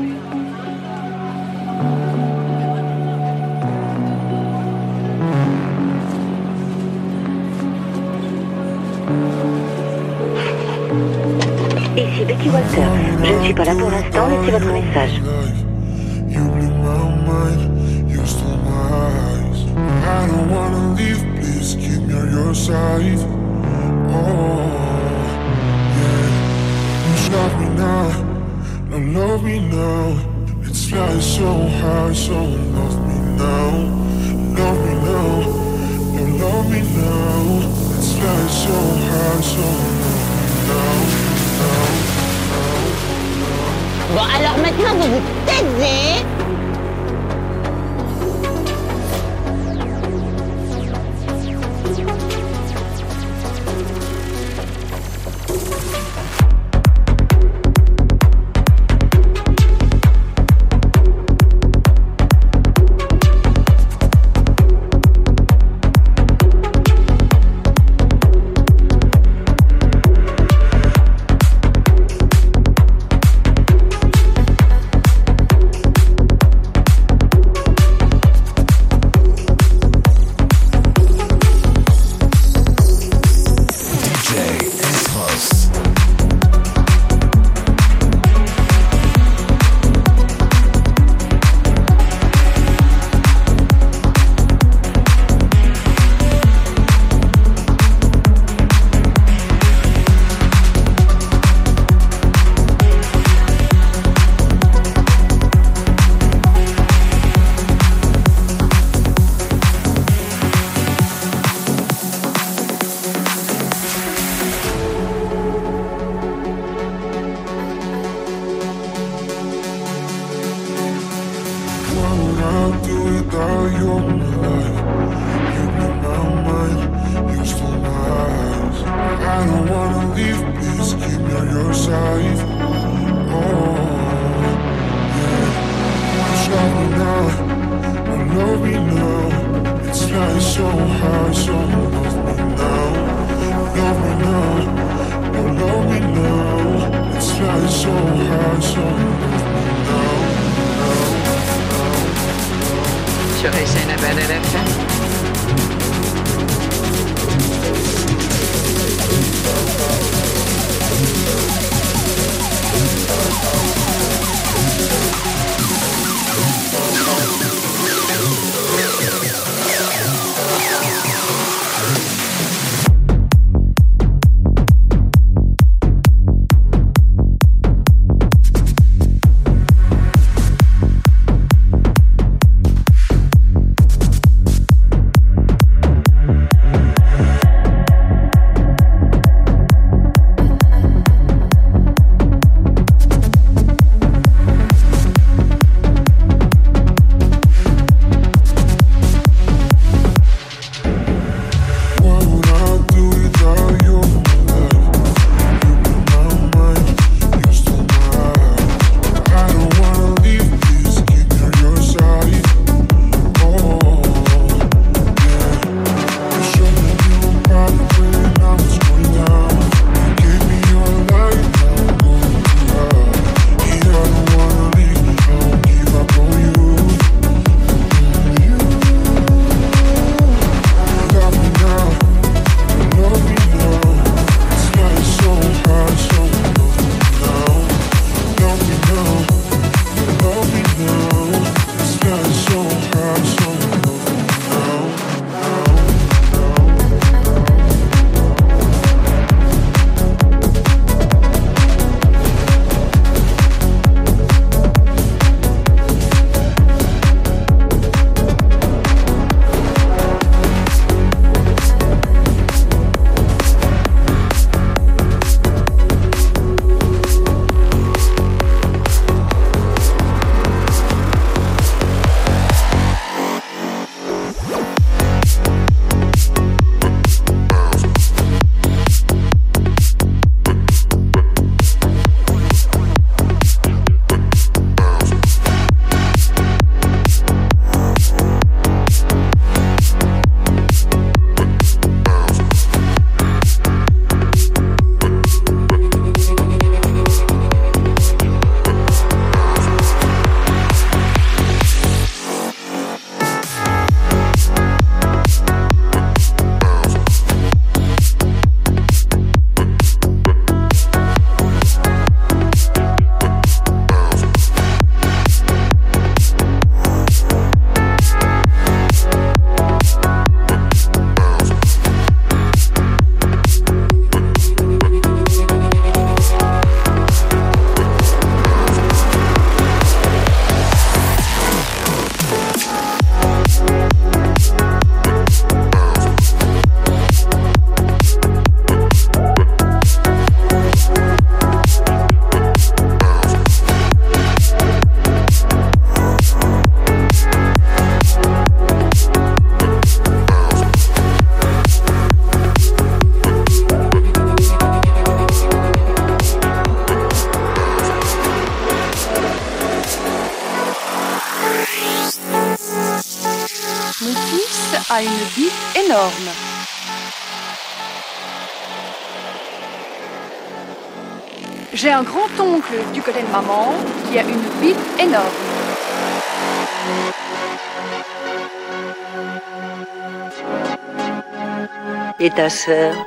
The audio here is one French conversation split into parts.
Ici Becky Walter. Je ne suis pas là pour l'instant, laissez votre message. Side. Oh, yeah. You me now, love me now. It's flying so high, so love me now. Love me now, don't love me now. It's flying so high, so love me now. Bon, alors maintenant, vous vous taisez. What et ta sœur?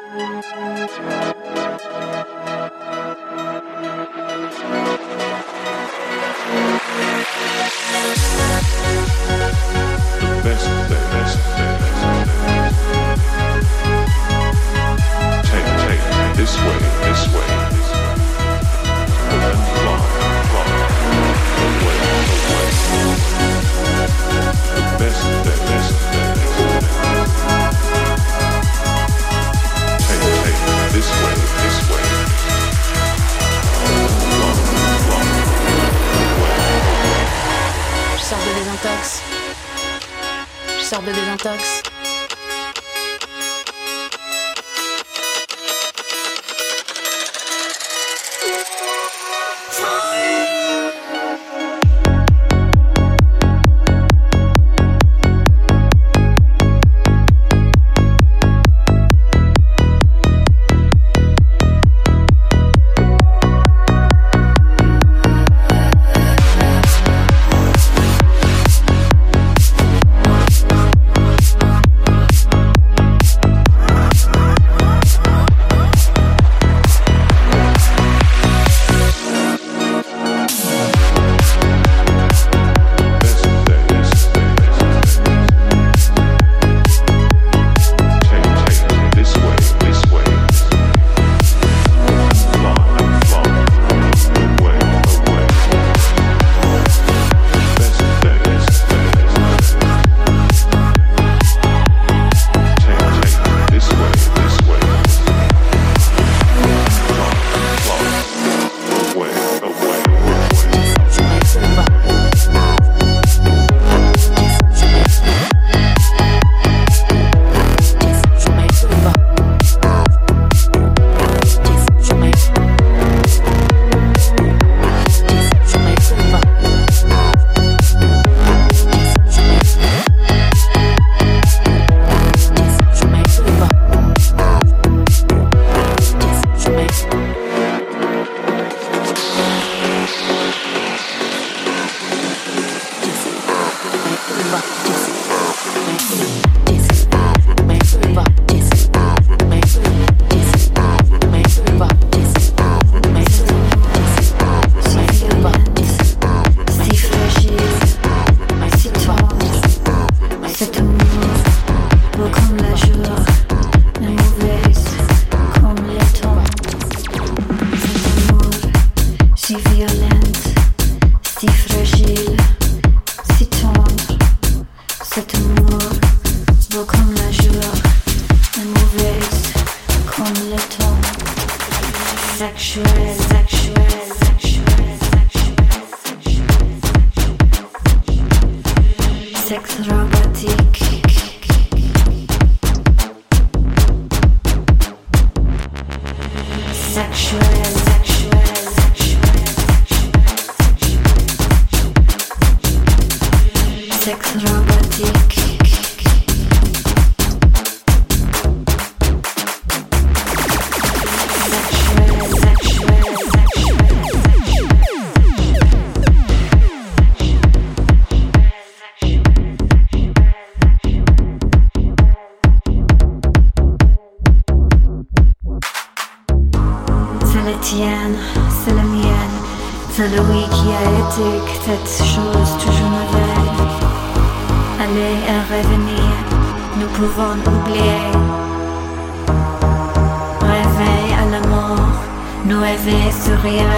Nueve à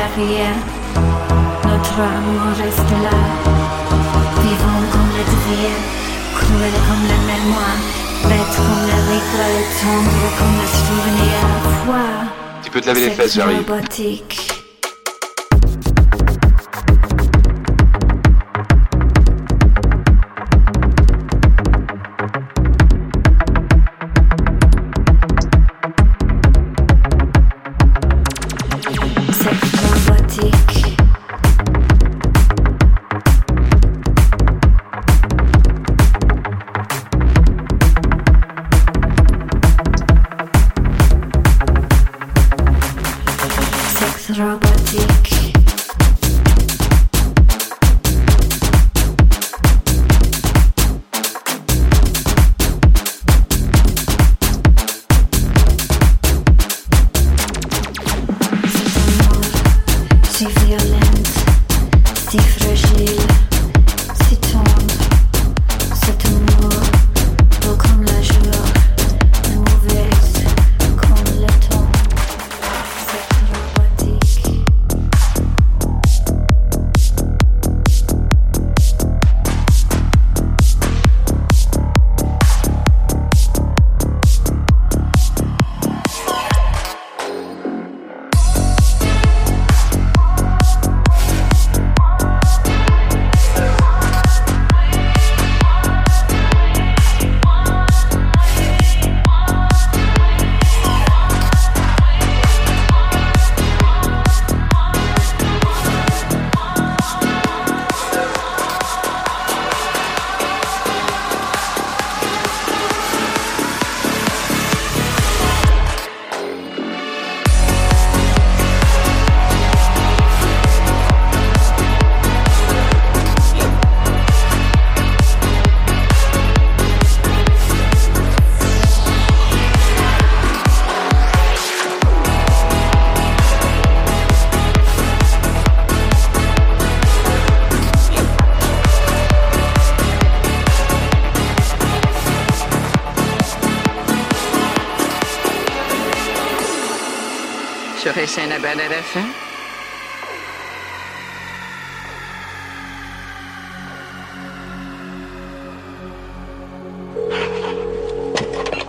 arrière, notre amour reste là. Vivons comme le désir, cruel comme la mémoire, bête comme la rigole, tendre comme le souvenir. Foi, tu peux te laver les fesses, j'arrive.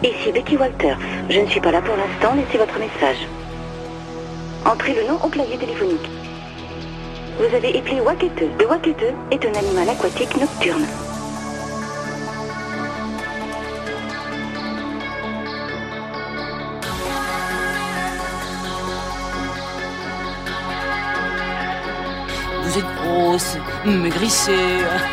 Ici Becky Walter. Je ne suis pas là pour l'instant, laissez votre message. Entrez le nom au clavier téléphonique. Vous avez écrit Wakete. Le Wakete est un animal aquatique grosse, maigrissée.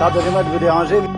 Pardonnez-moi de vous déranger.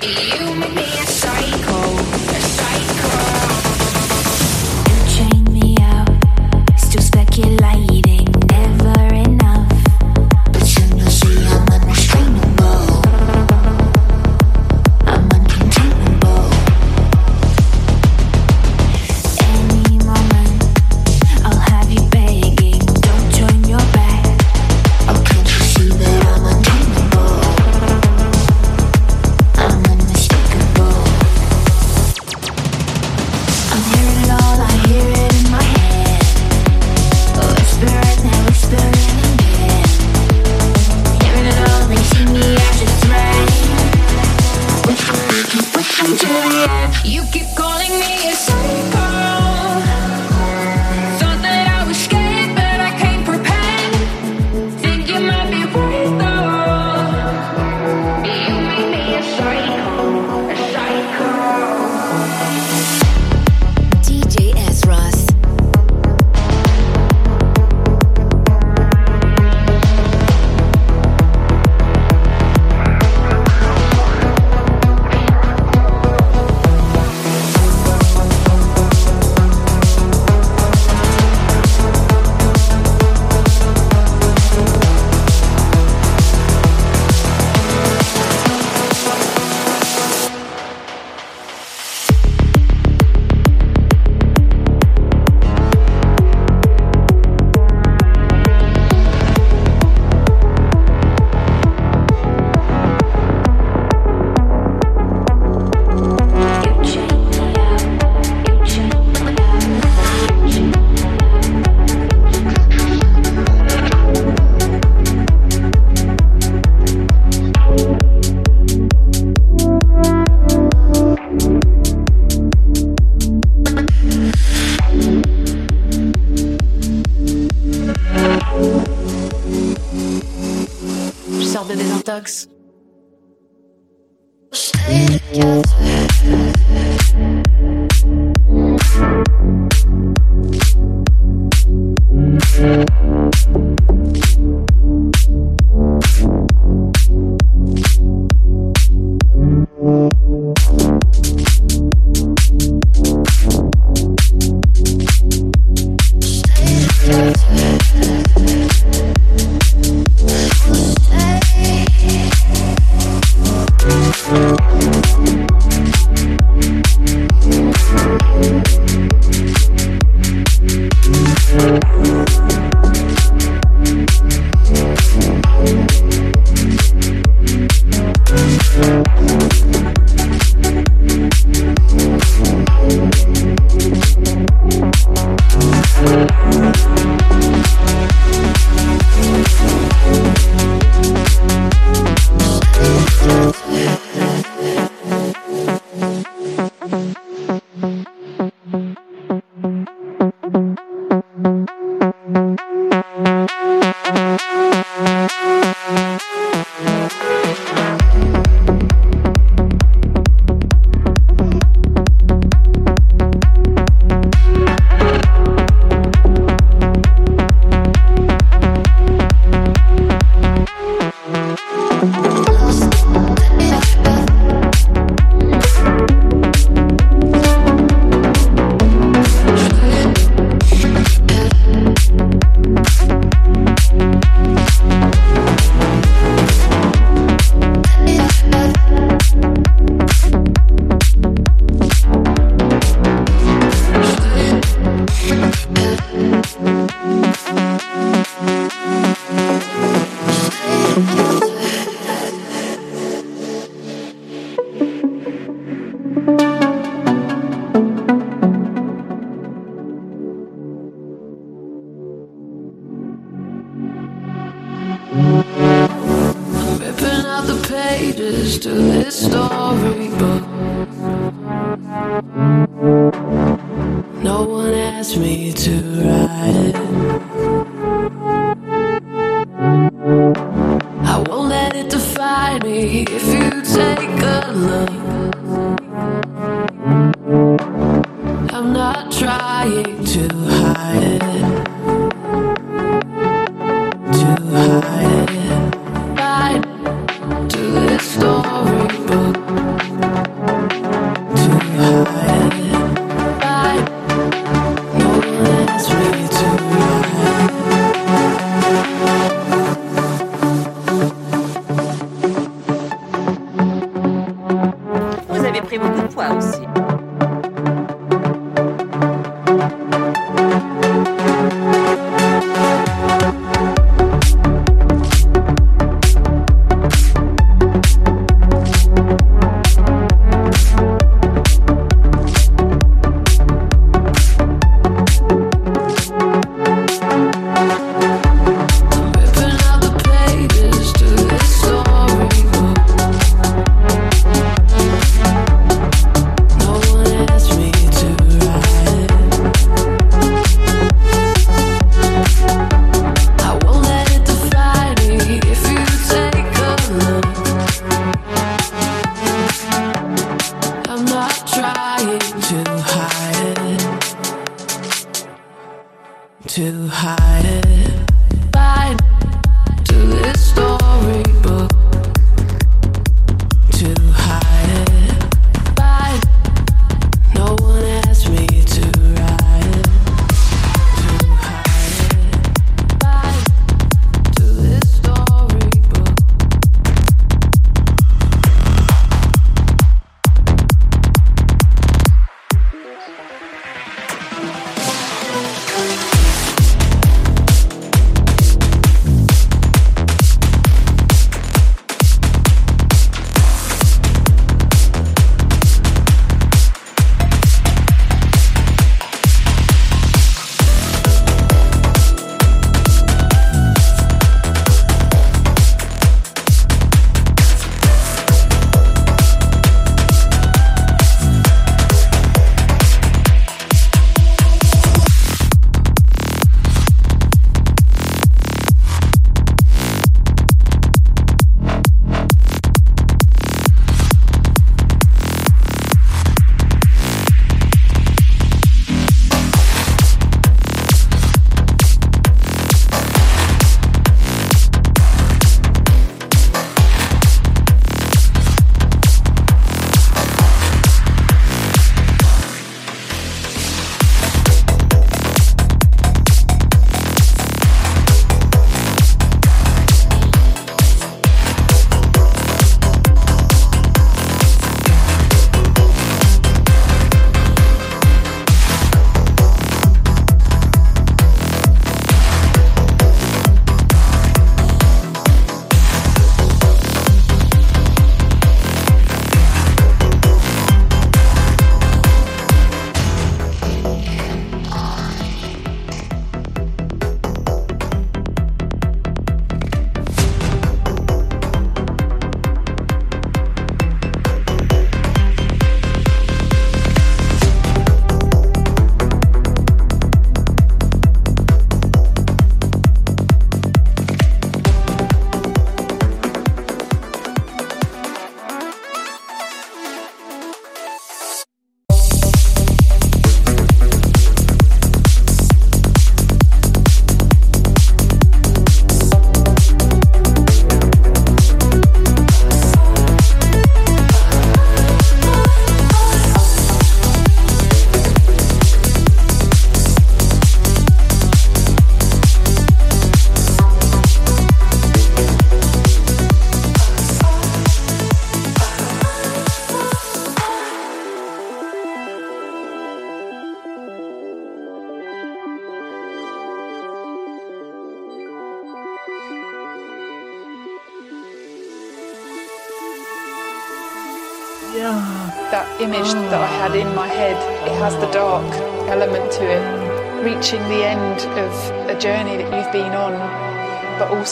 You make me a psycho.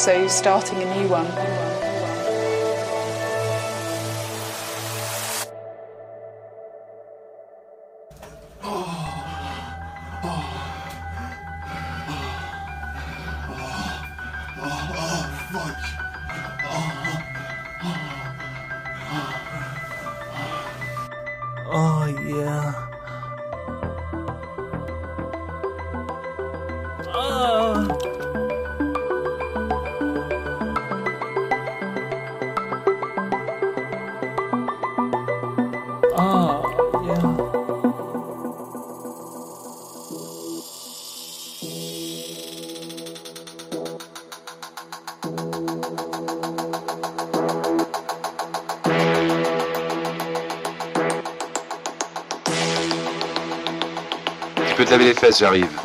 So you started j'arrive.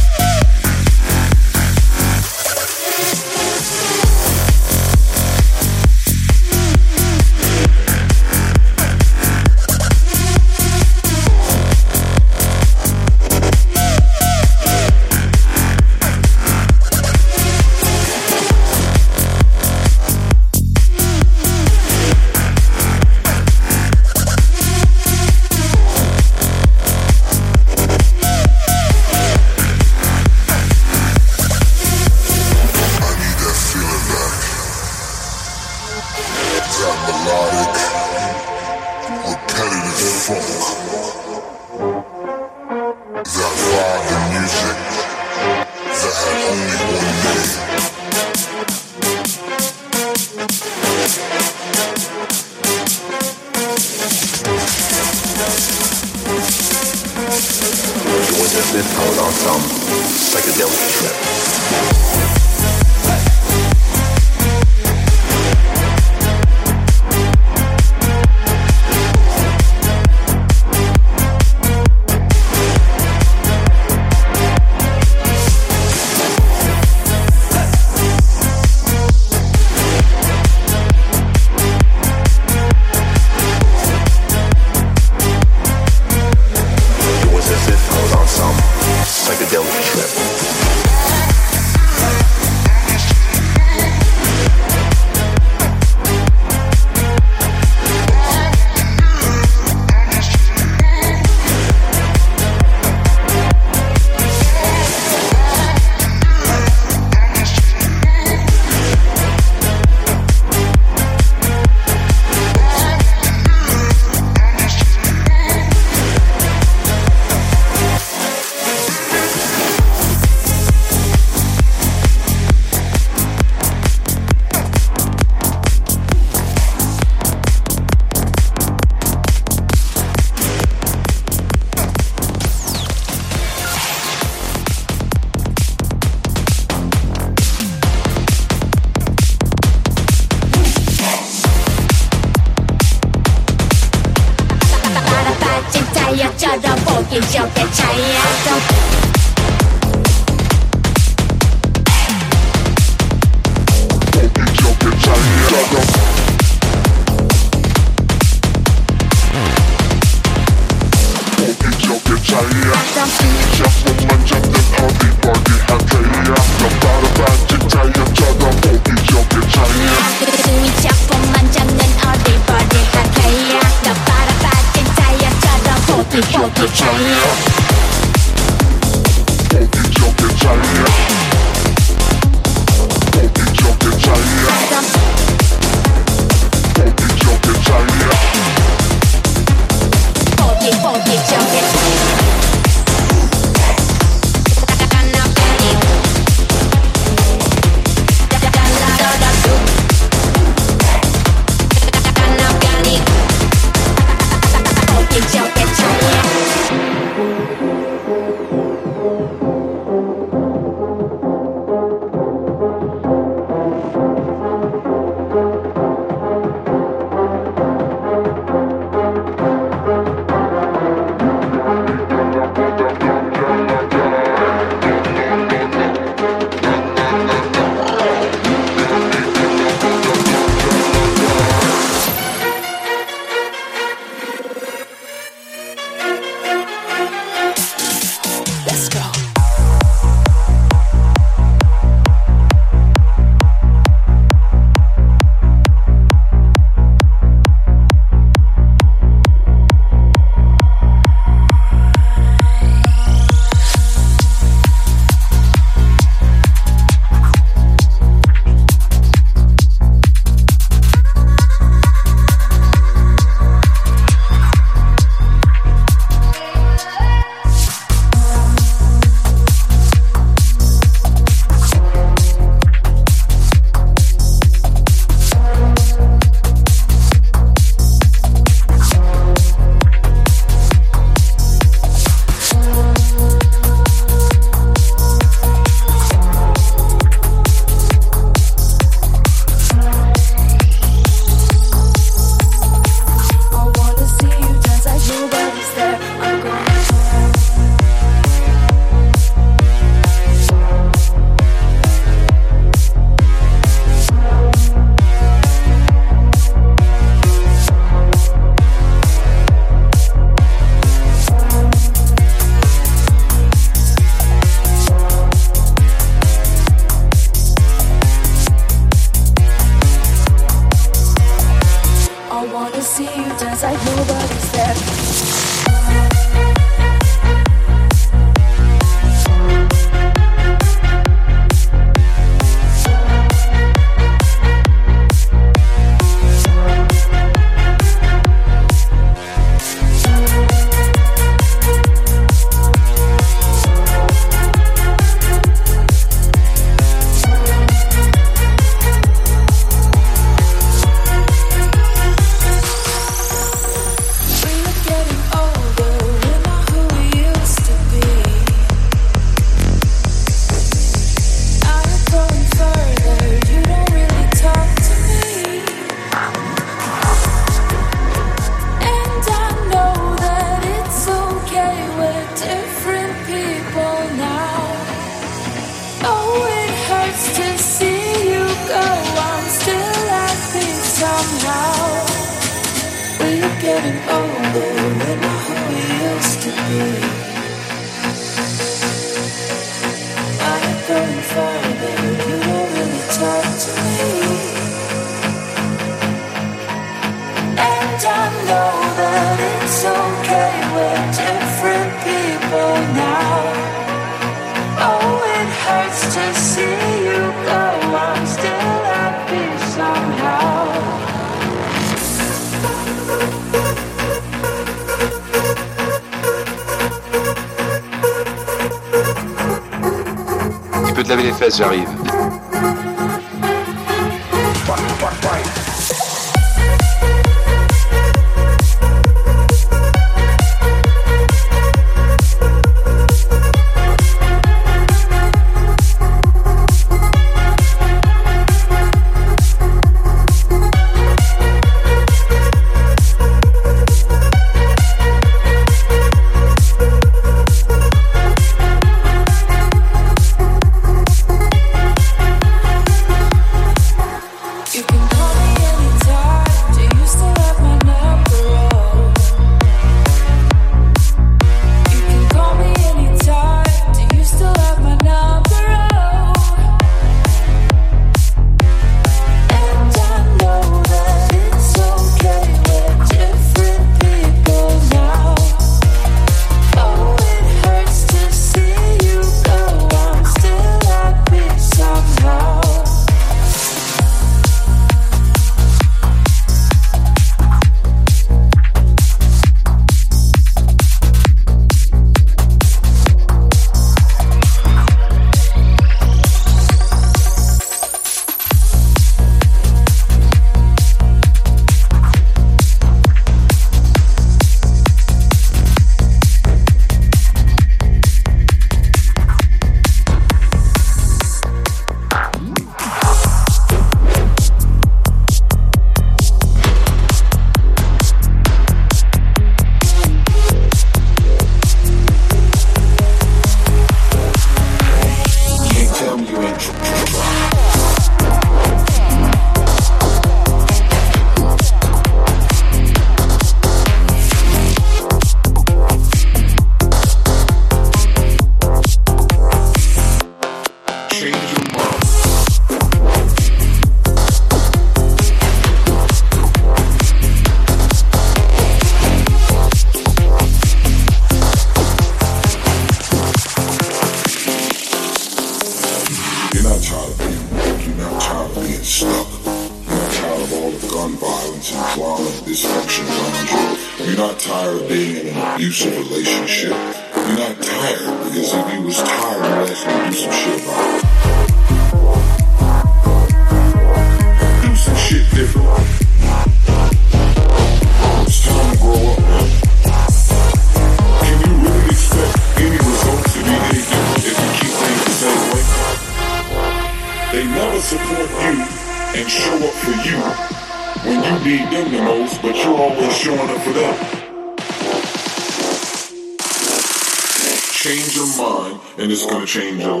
change them.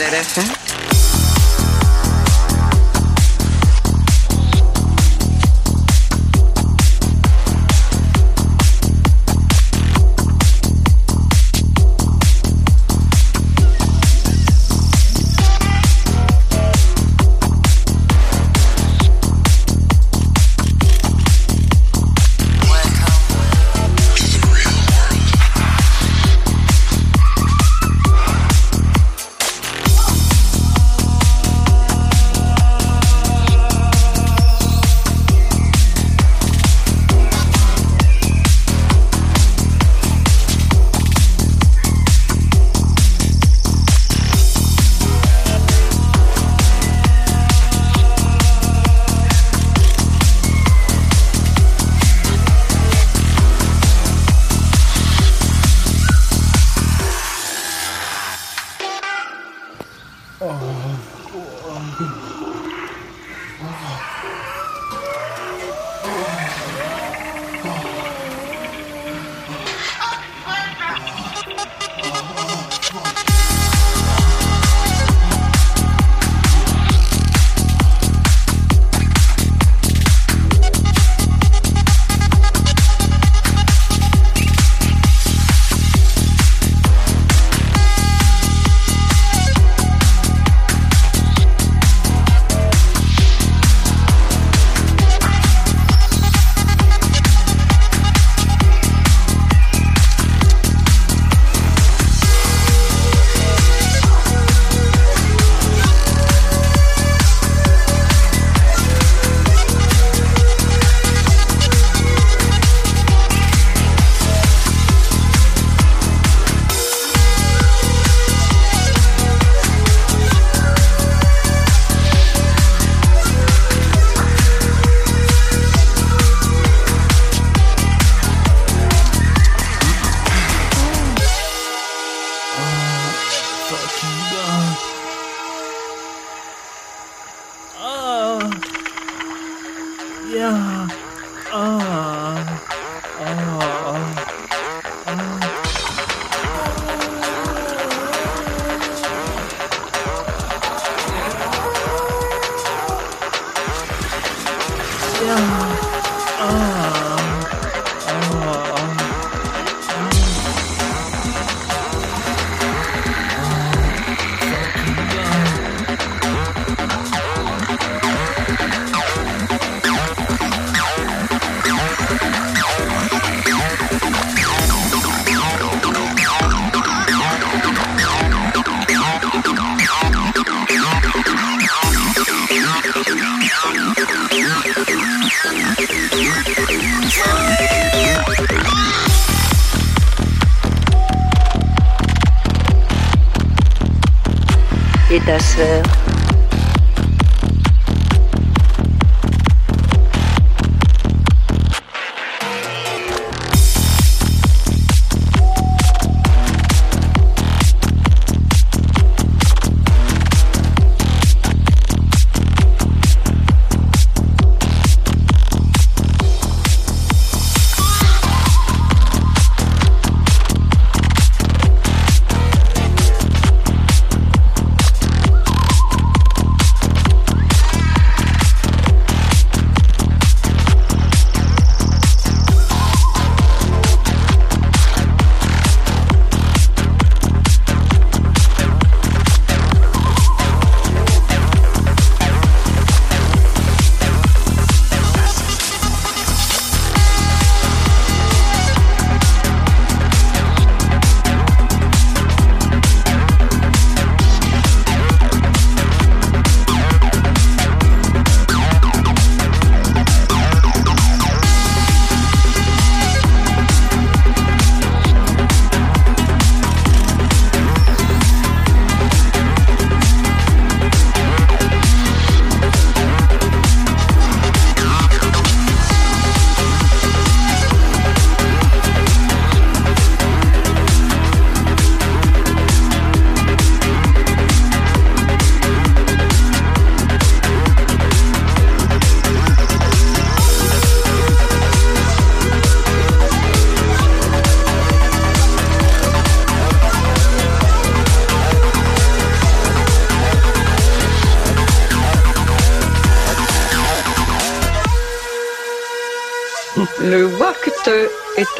FM.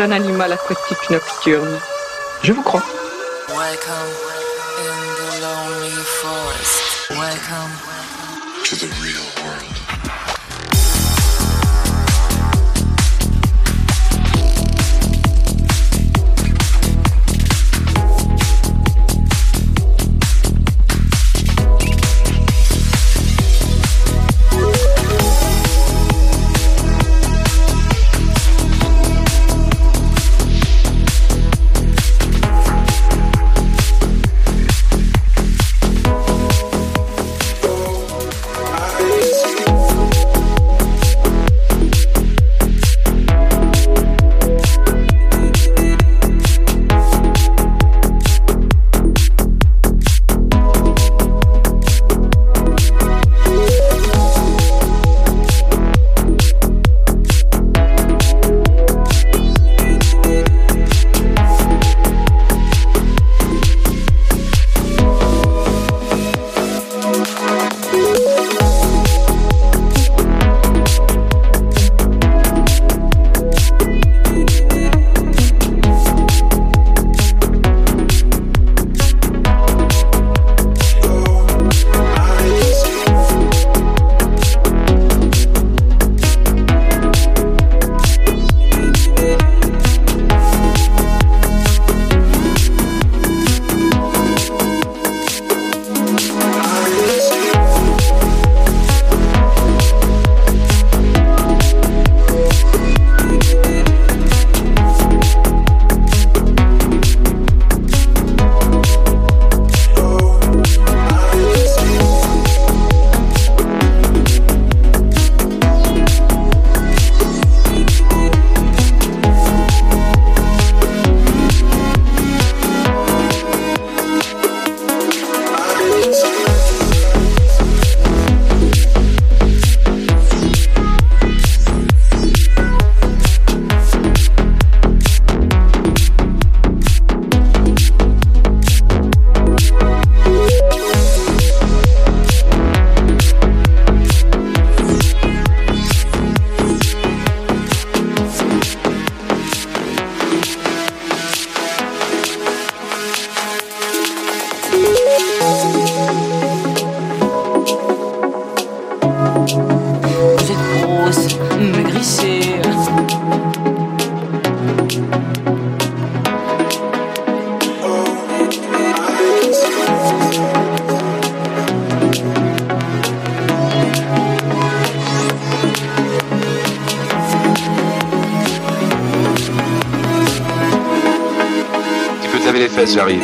Un animal aquatique nocturne. Je vous crois. J'arrive.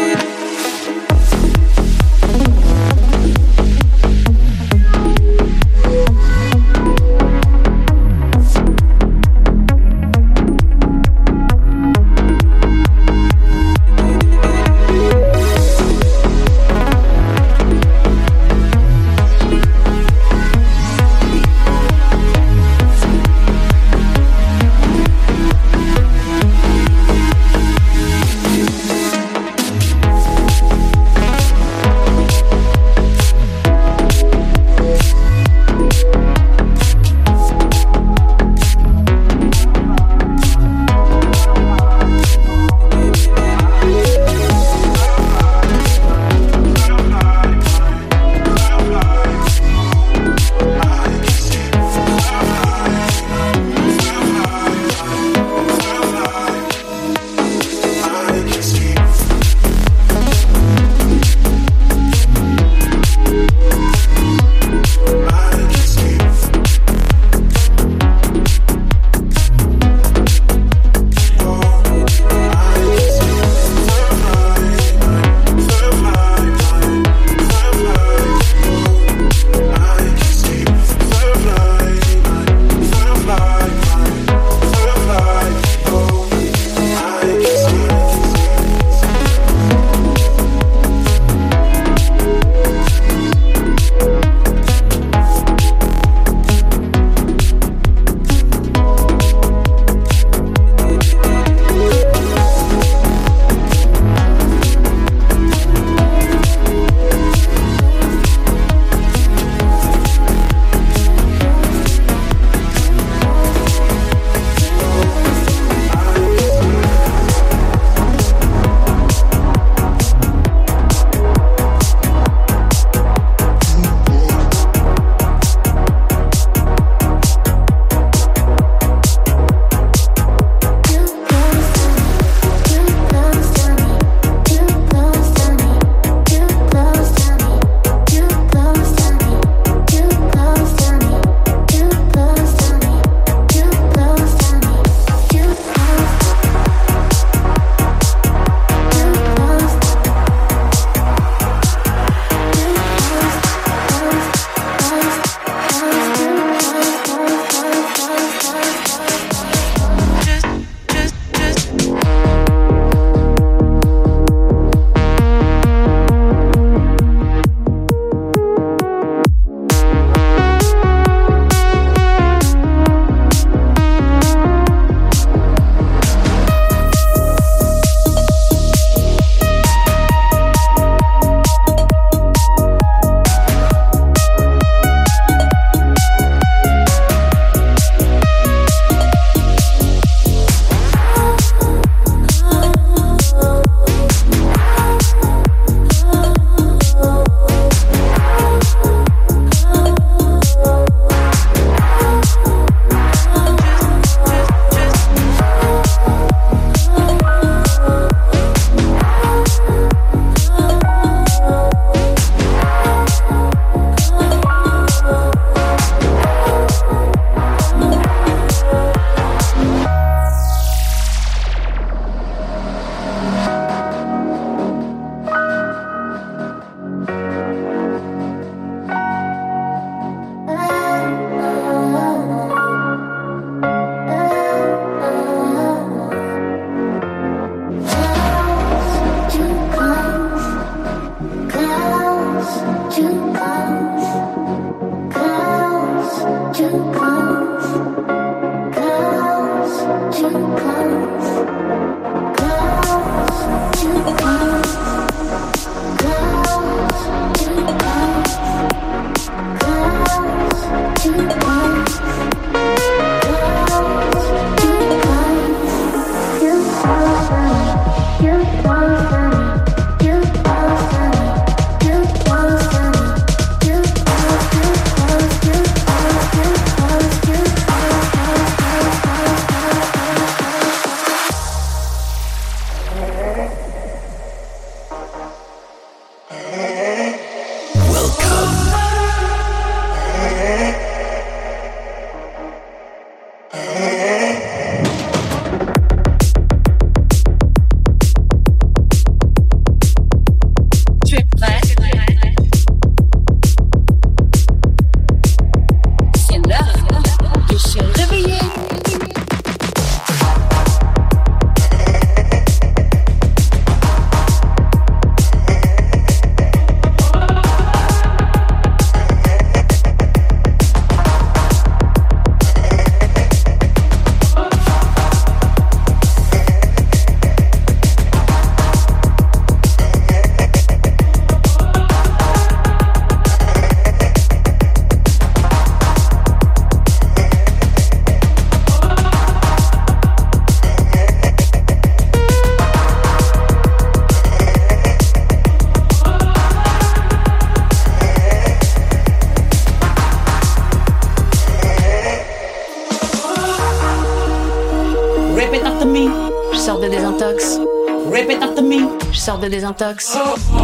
Désintox. sur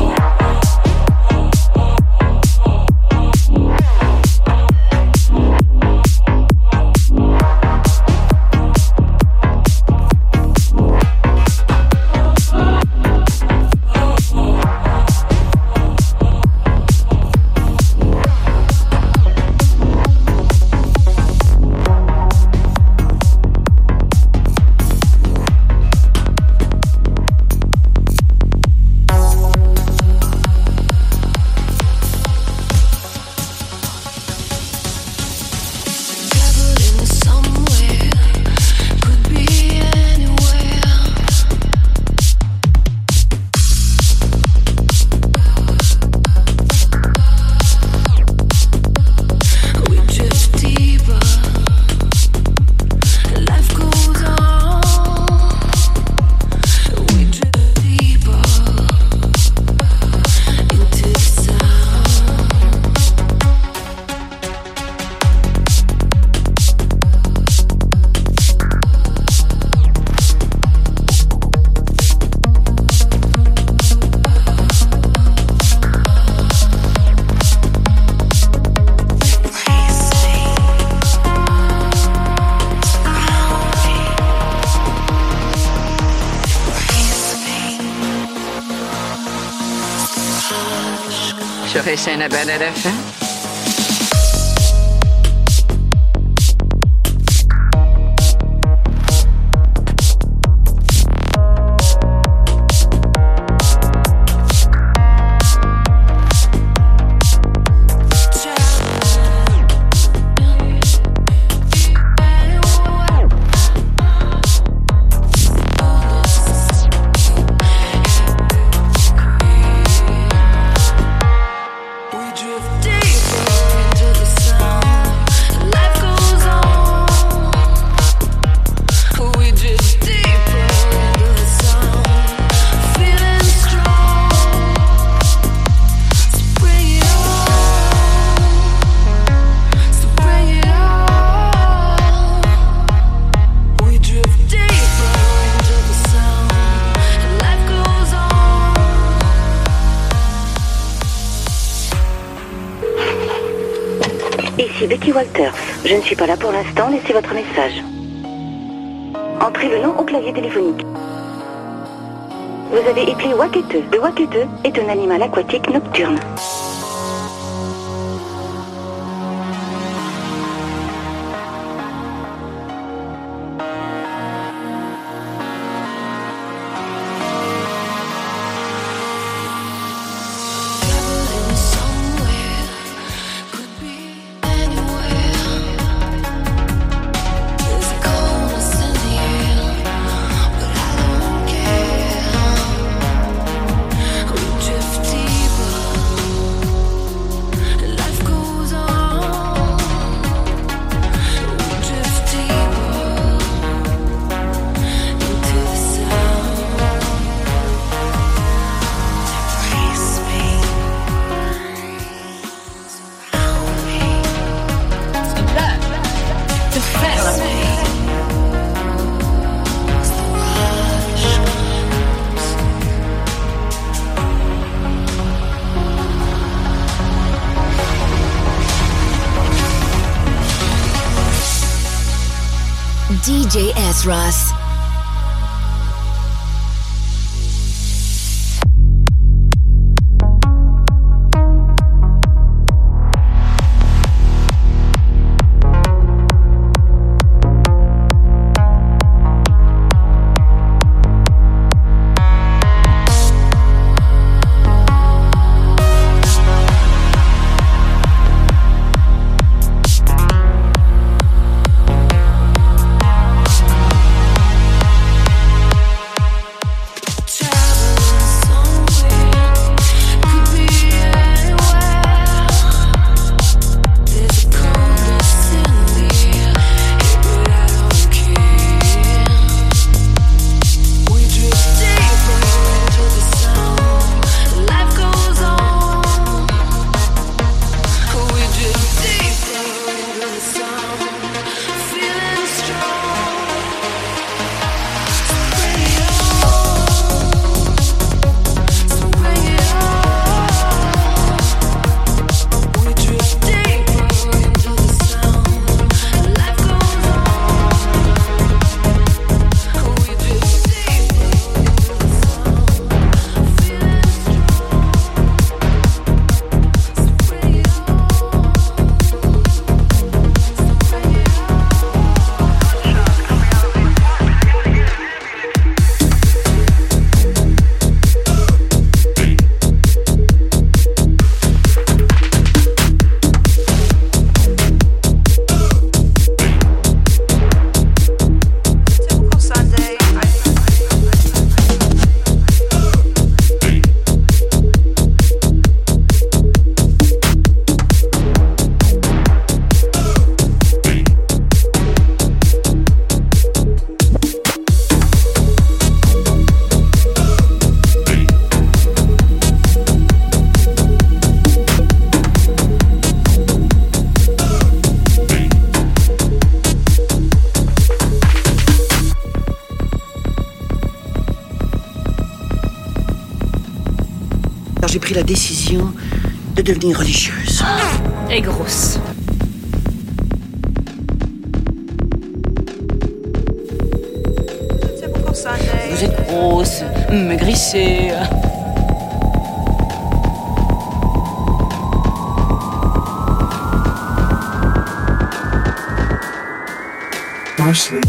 Beşeğine ben herefe. Vous avez appelé Wakete. Le Wakete est un animal aquatique nocturne. DJ S. Ross. Devenir religieuse. Et grosse. Vous êtes grosse, maigrissée. Parsley.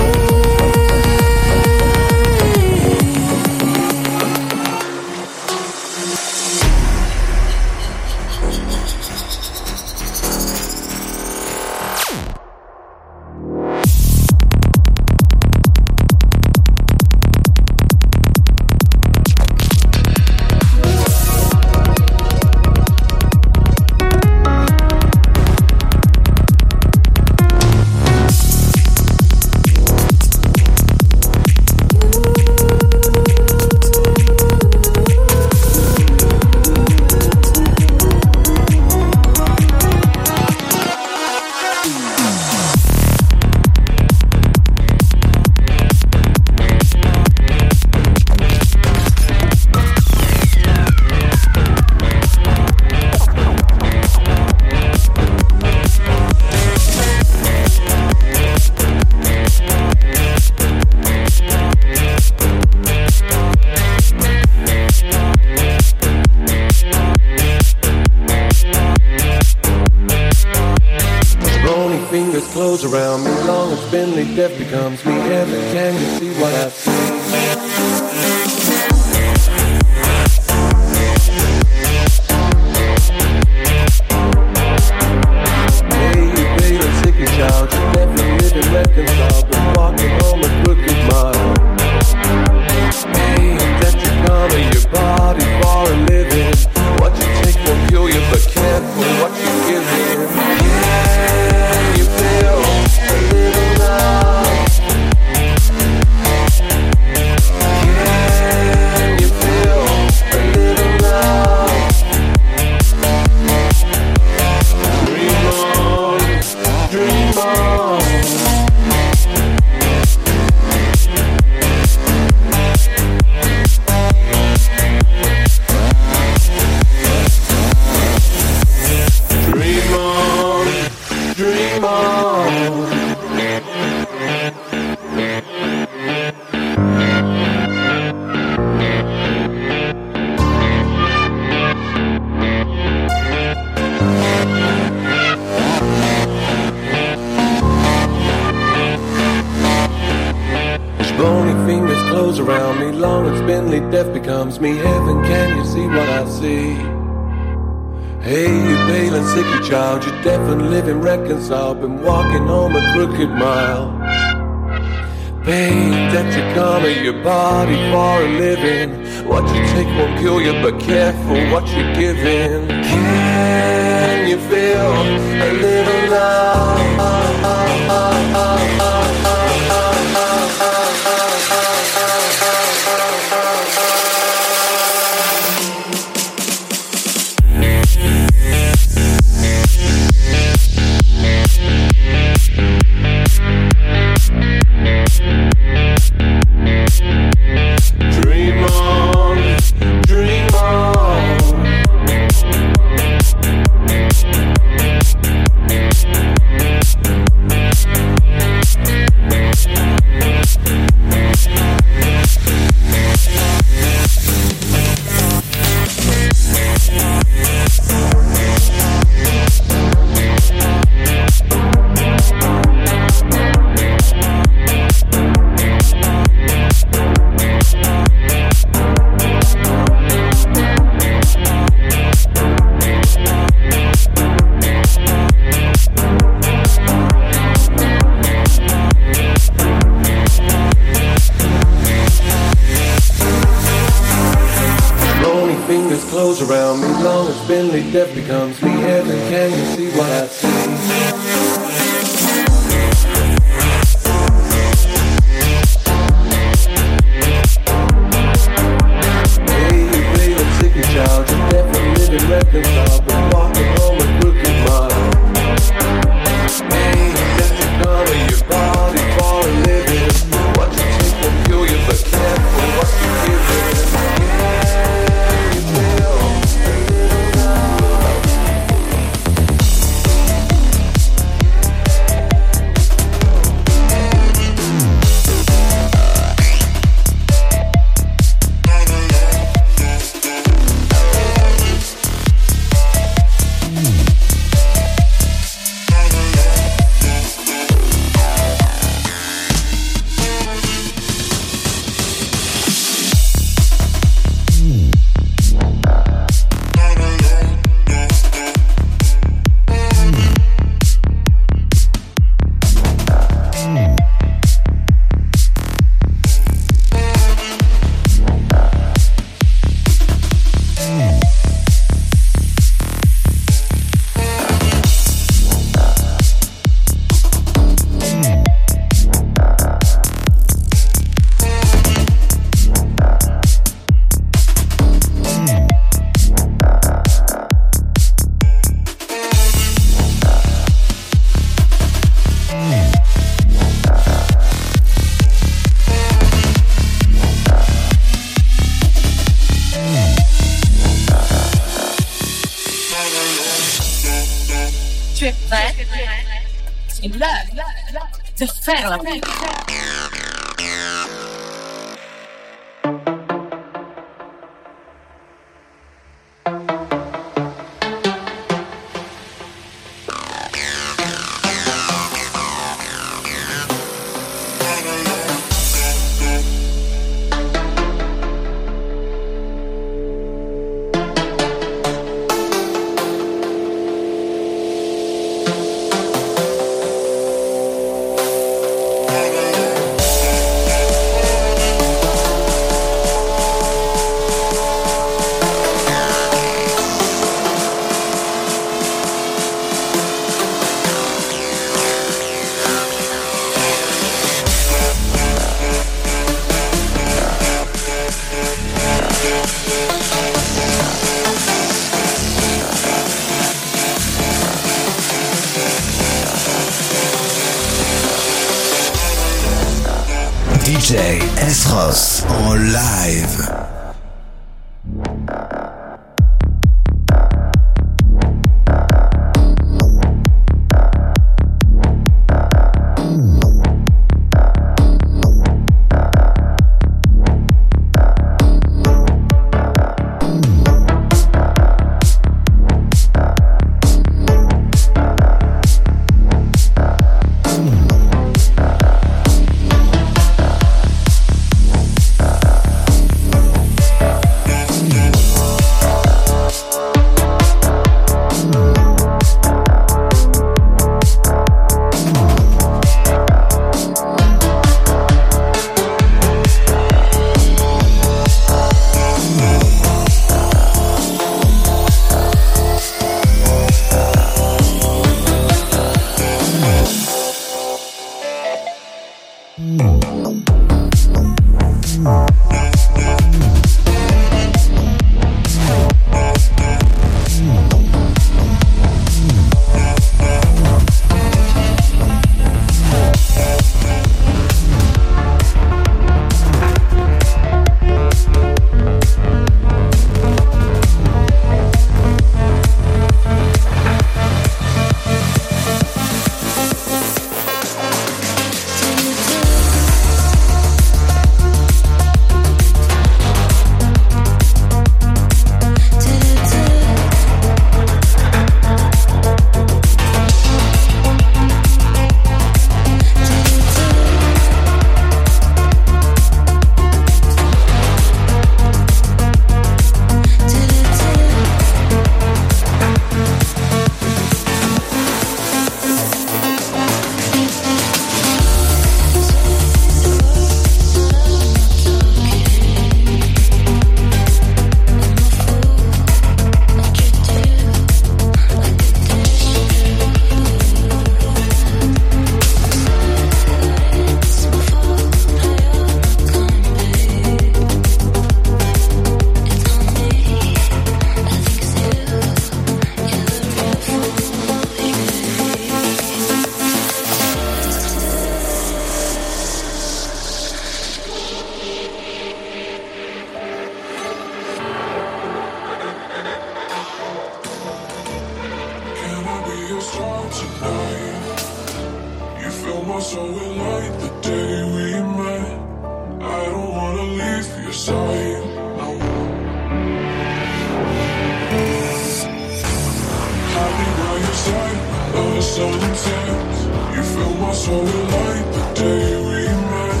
sunset You fill my soul with light the day we met.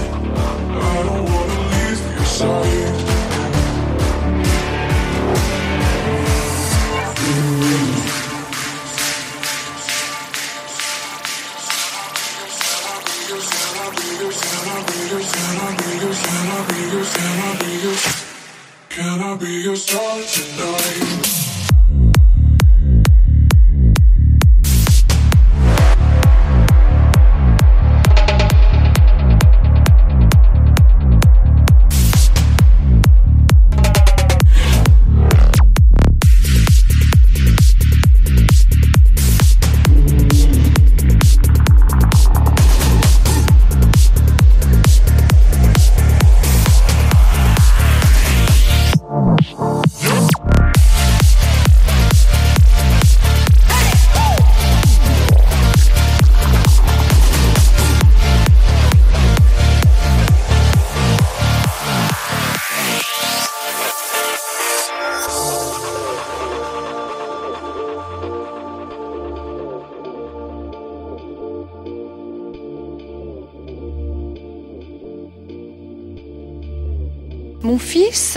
I don't wanna leave your side.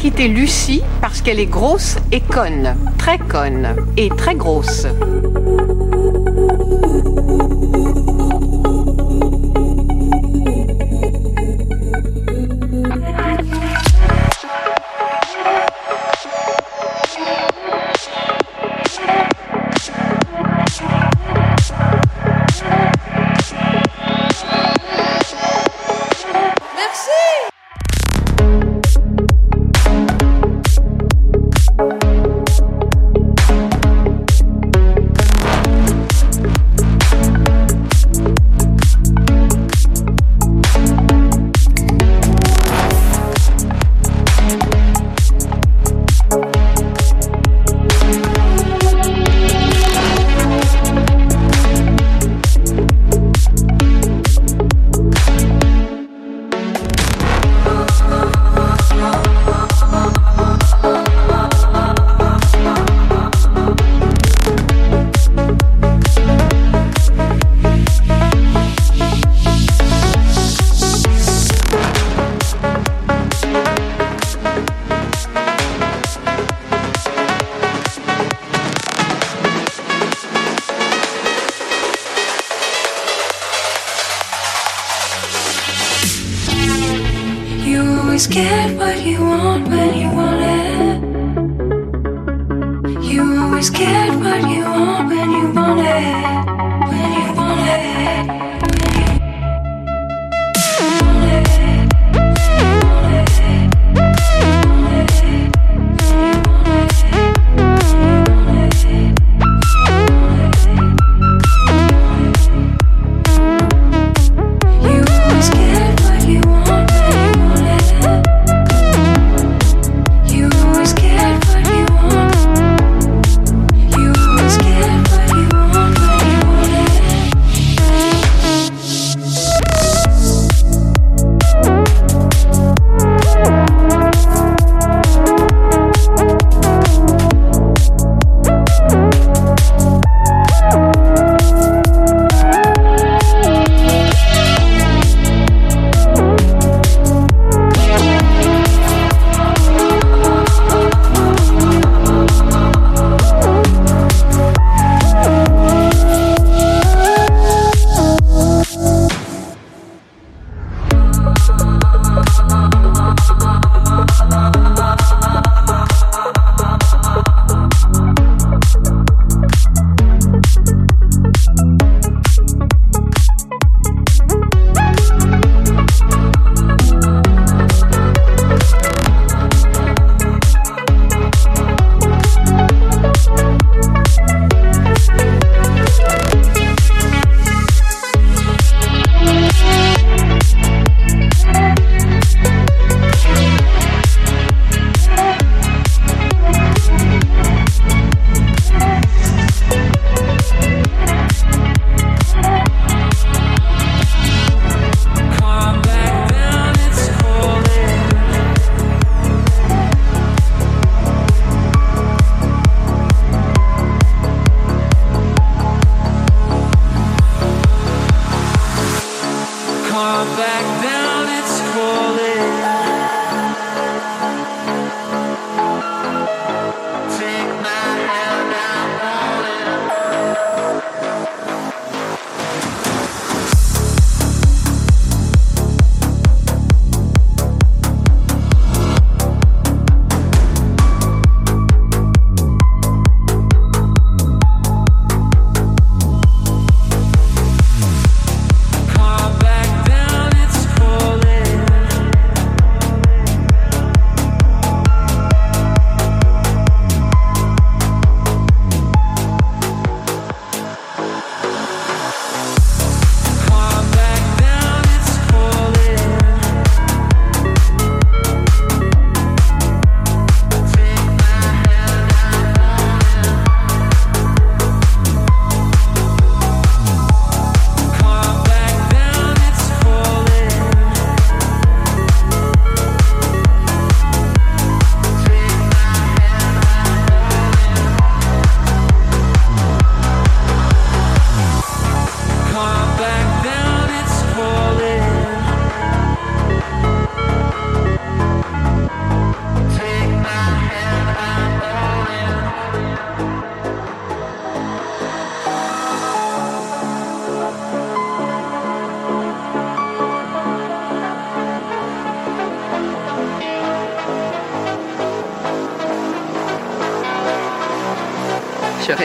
quitter Lucie parce qu'elle est grosse et conne, très conne et très grosse.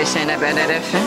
Serait-ce un aval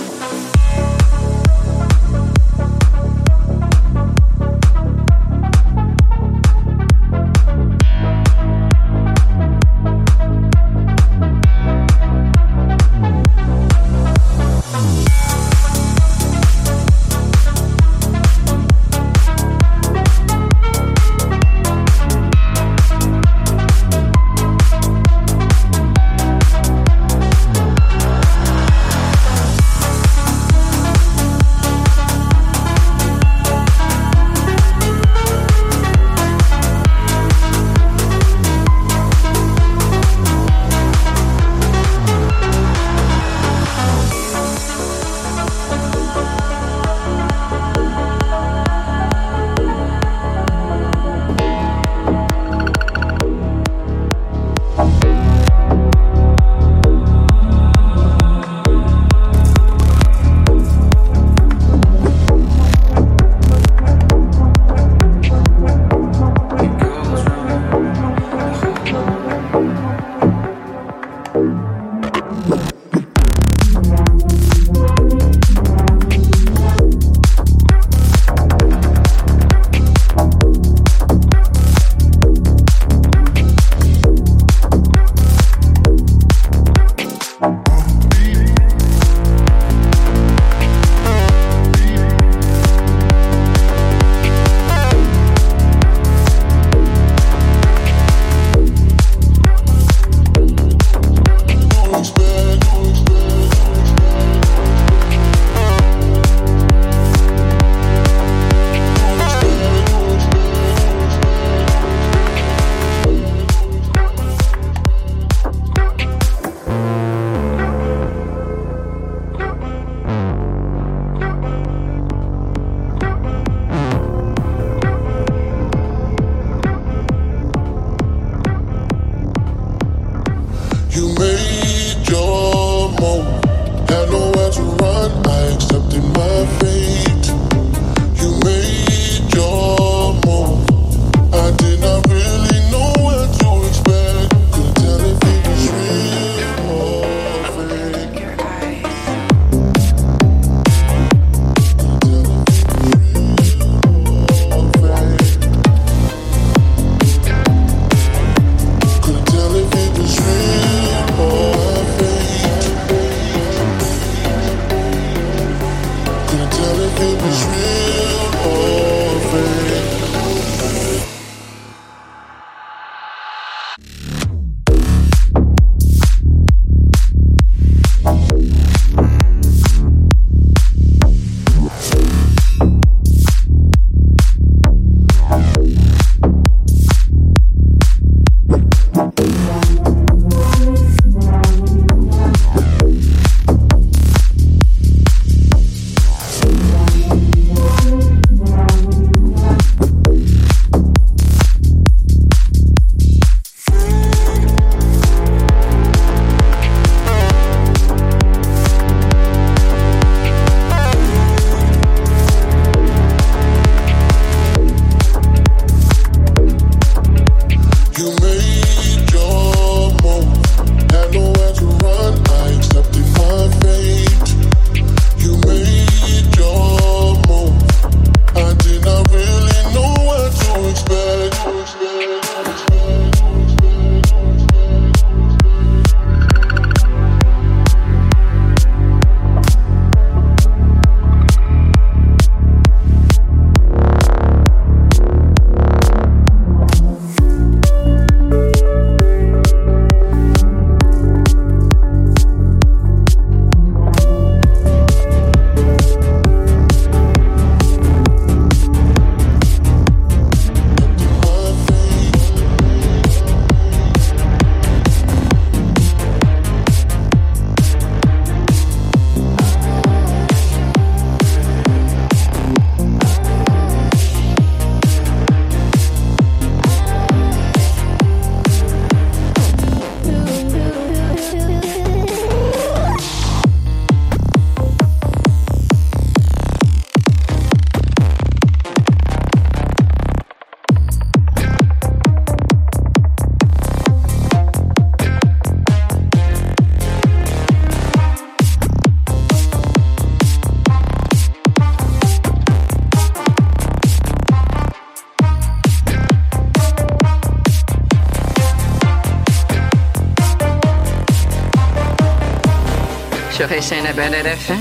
J'aurais sain à bonne à la fin.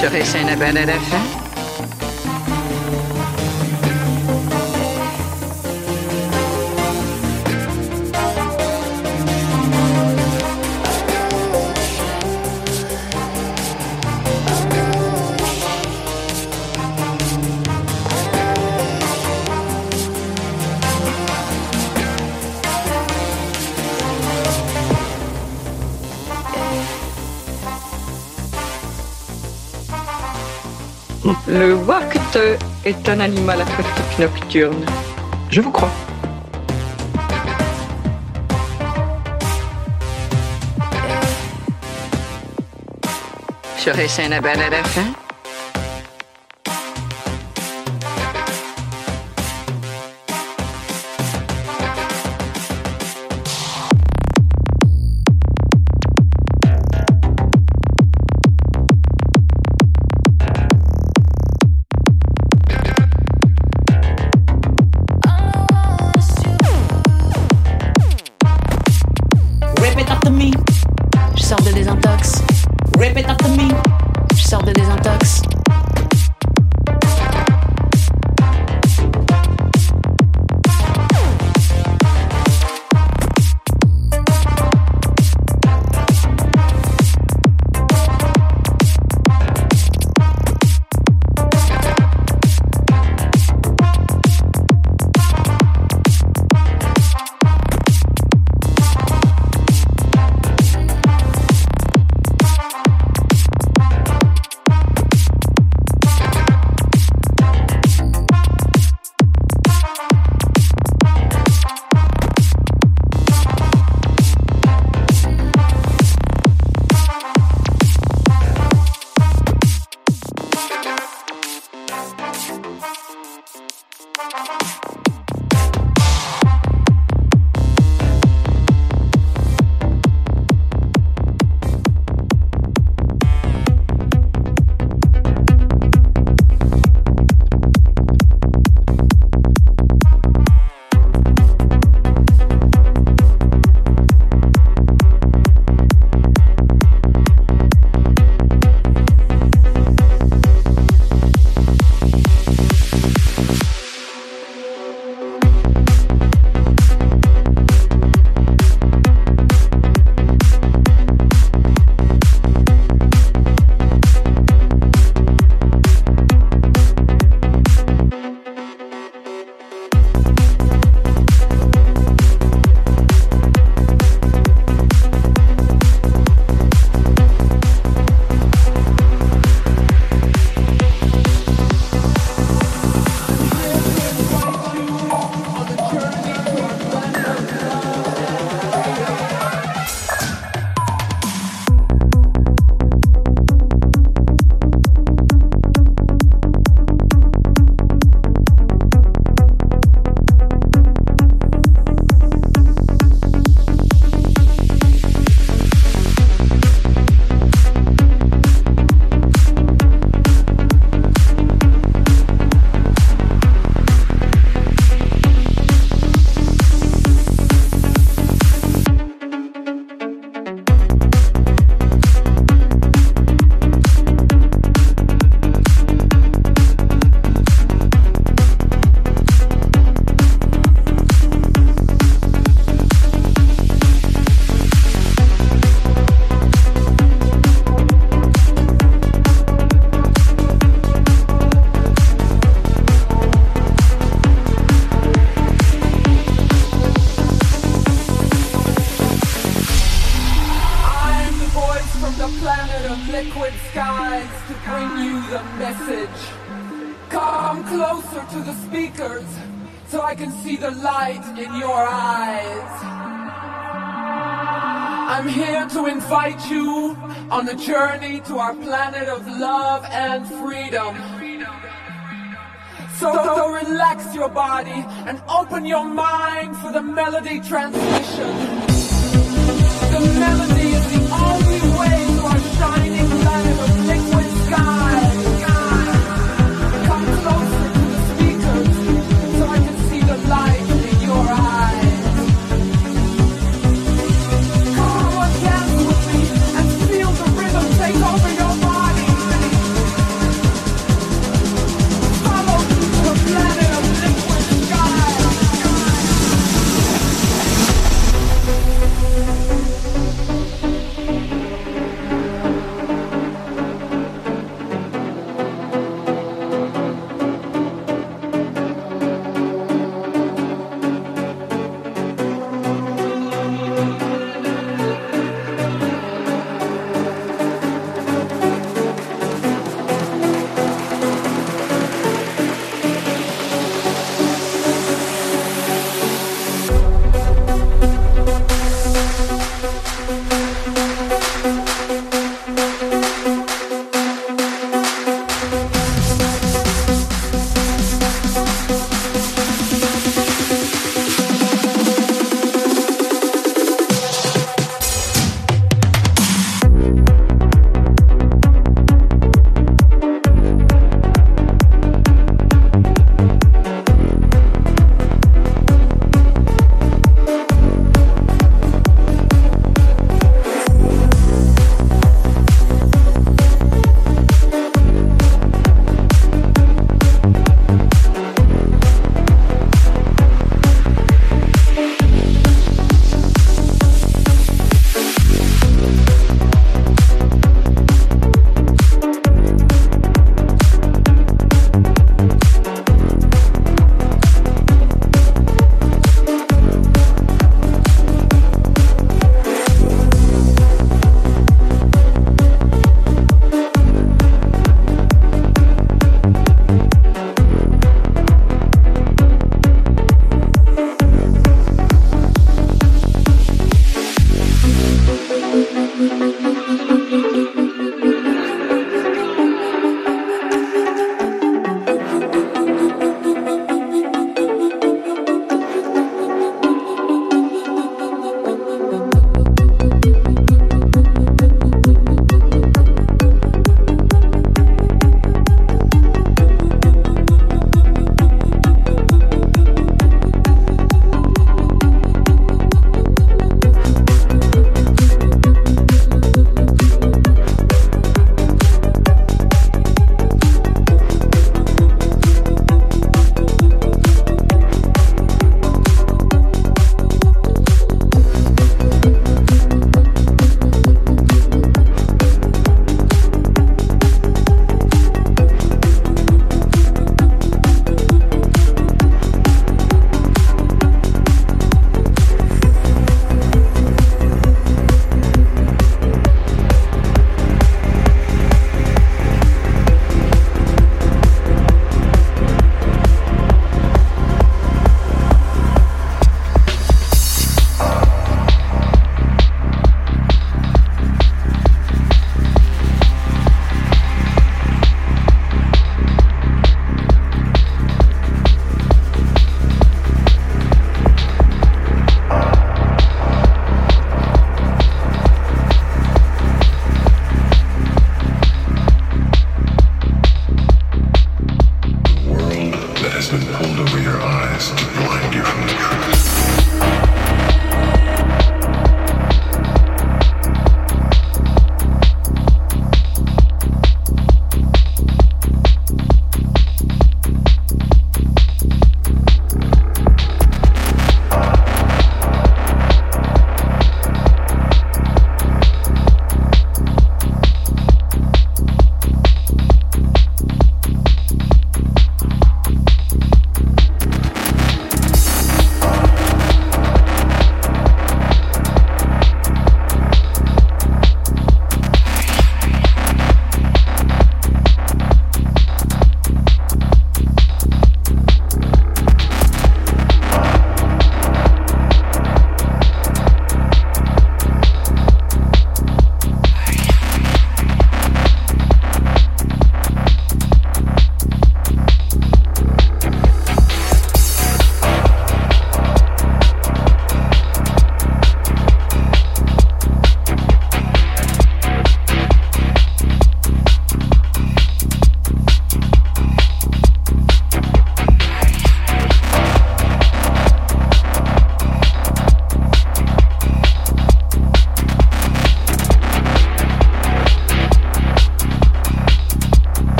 J'aurais sain. animal à furtif nocturne. Je vous crois. Serait-ce un abad à la fin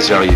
j'arrive.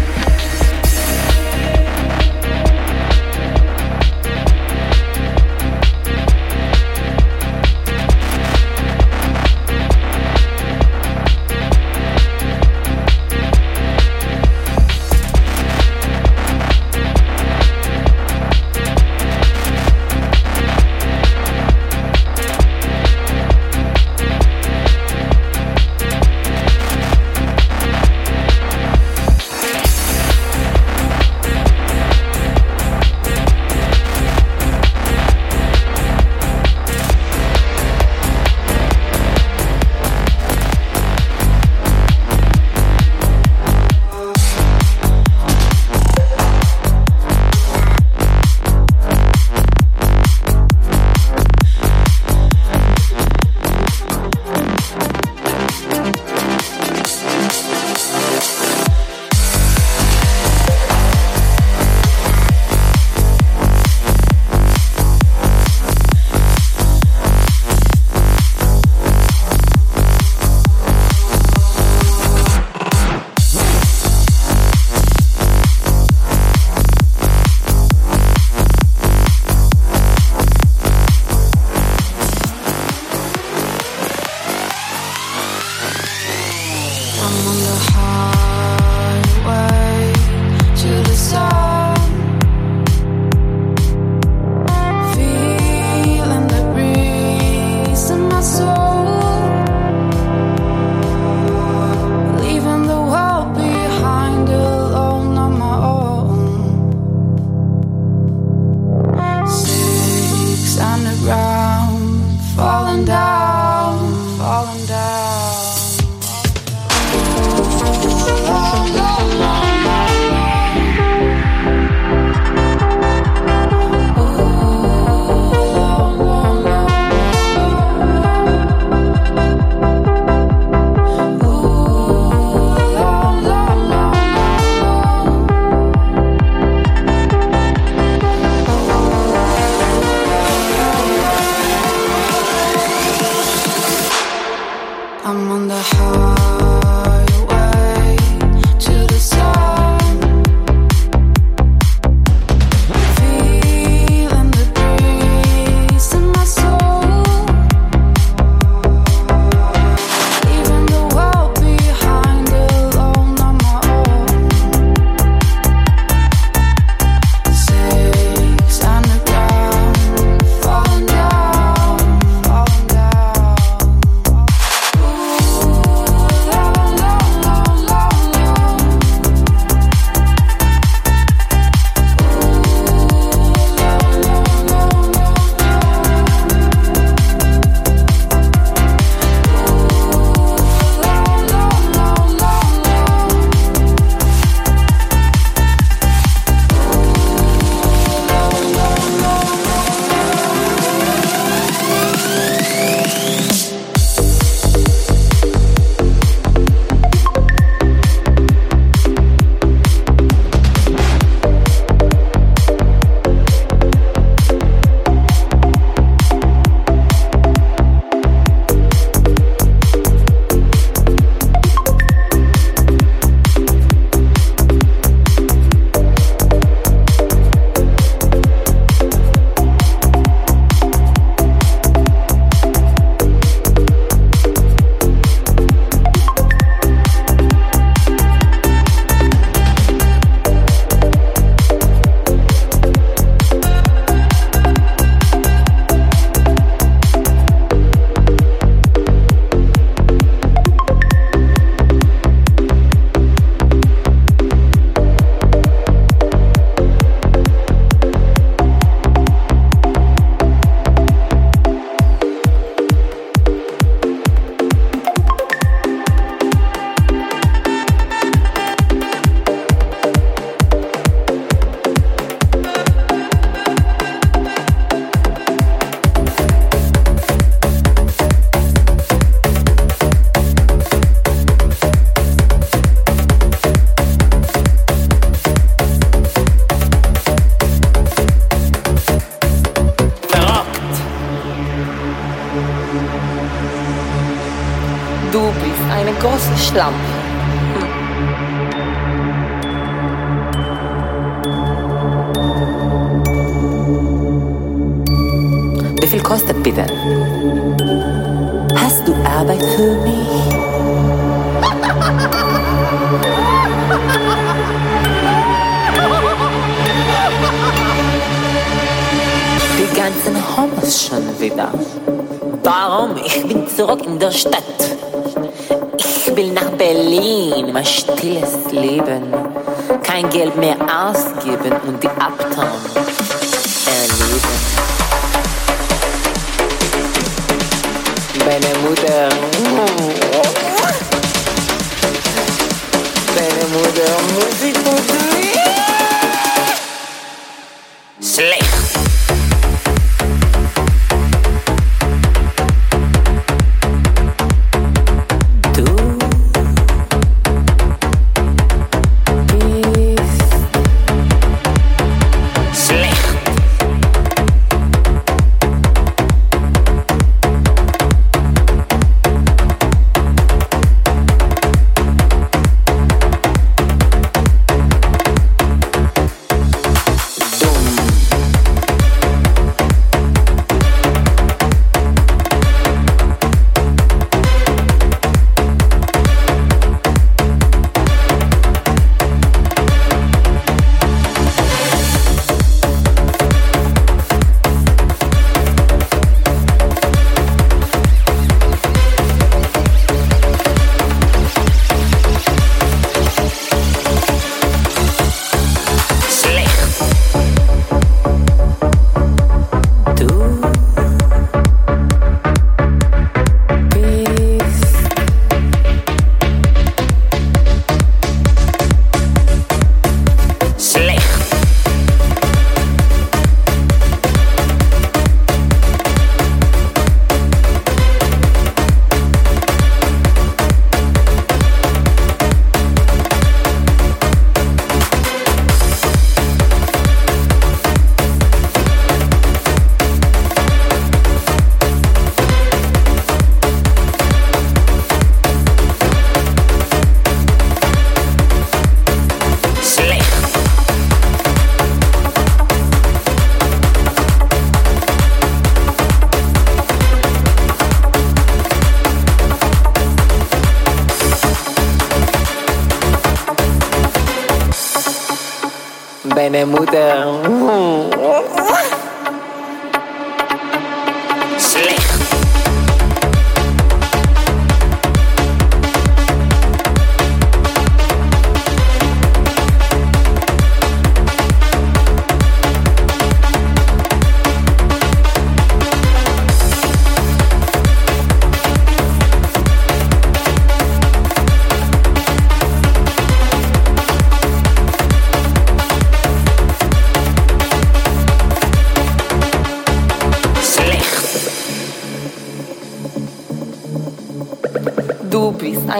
down.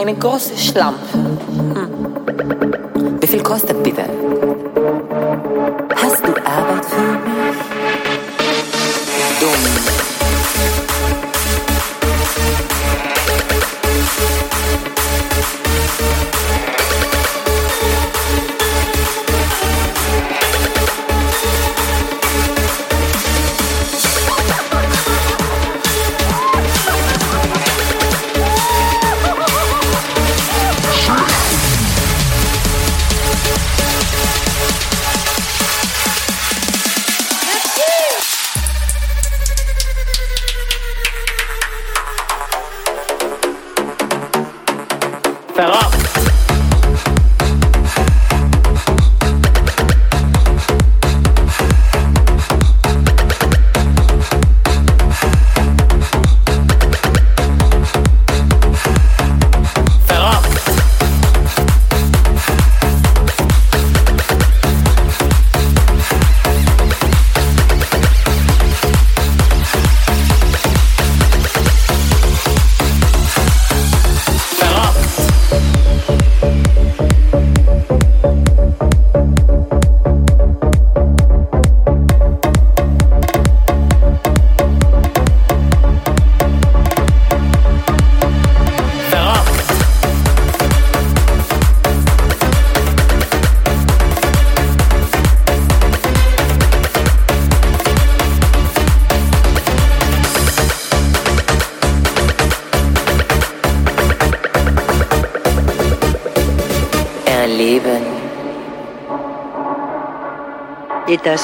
Eine große Schlampe. Hm. Wie viel kostet bitte? Hast du Arbeit für mich? Et ta